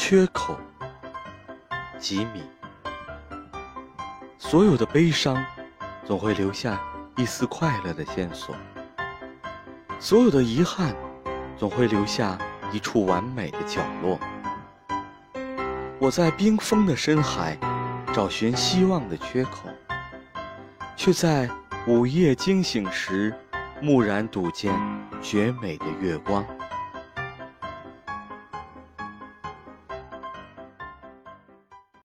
缺口吉米所有的悲伤总会留下一丝快乐的线索，所有的遗憾总会留下一处完美的角落。我在冰封的深海找寻希望的缺口，却在午夜惊醒时，蓦然睹见绝美的月光。